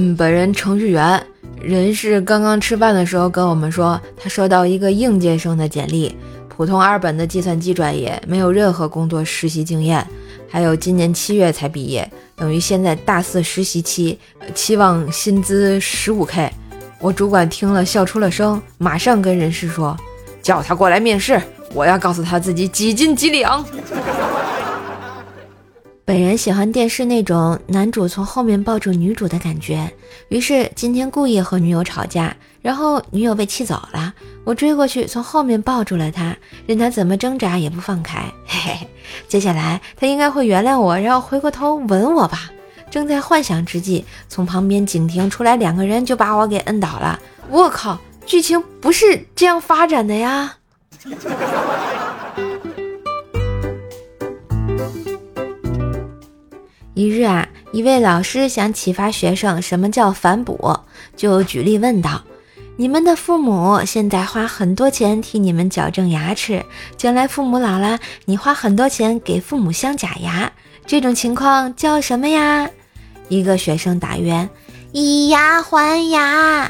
嗯，本人程序员，人事刚刚吃饭的时候跟我们说，他收到一个应届生的简历，普通二本的计算机专业，没有任何工作实习经验，还有今年七月才毕业，等于现在大四实习期，期望薪资十五 K。我主管听了笑出了声，马上跟人事说，叫他过来面试，我要告诉他自己几斤几两。本人喜欢电视那种男主从后面抱住女主的感觉，于是今天故意和女友吵架，然后女友被气走了，我追过去从后面抱住了她，任她怎么挣扎也不放开。嘿嘿，接下来她应该会原谅我，然后回过头吻我吧。正在幻想之际，从旁边警亭出来两个人就把我给摁倒了。我靠，剧情不是这样发展的呀！一日啊，一位老师想启发学生什么叫反哺，就举例问道：“你们的父母现在花很多钱替你们矫正牙齿，将来父母老了，你花很多钱给父母镶假牙，这种情况叫什么呀？”一个学生答曰：“以牙还牙。”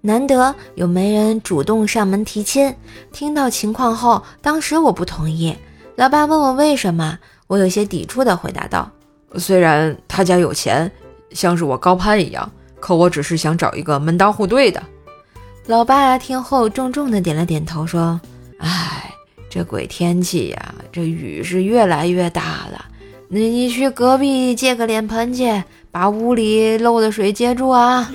难得有媒人主动上门提亲，听到情况后，当时我不同意。老爸问我为什么，我有些抵触的回答道：“虽然他家有钱，像是我高攀一样，可我只是想找一个门当户对的。”老爸听后重重的点了点头，说：“哎，这鬼天气呀，这雨是越来越大了。你你去隔壁借个脸盆去，把屋里漏的水接住啊。”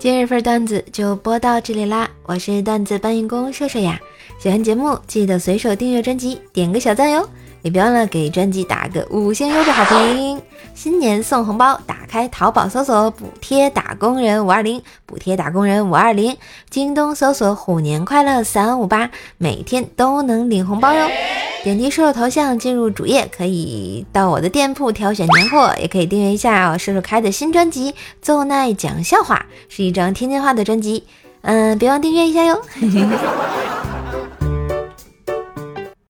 今日份段子就播到这里啦，我是段子搬运工帅帅呀。喜欢节目记得随手订阅专辑，点个小赞哟，也别忘了给专辑打个五星优质好评。新年送红包，打开淘宝搜索“补贴打工人五二零”，补贴打工人五二零。京东搜索“虎年快乐三五八”，每天都能领红包哟。点击射手头像进入主页，可以到我的店铺挑选年货，也可以订阅一下射手开的新专辑《奏奈讲笑话》，是一张天津话的专辑，嗯，别忘订阅一下哟。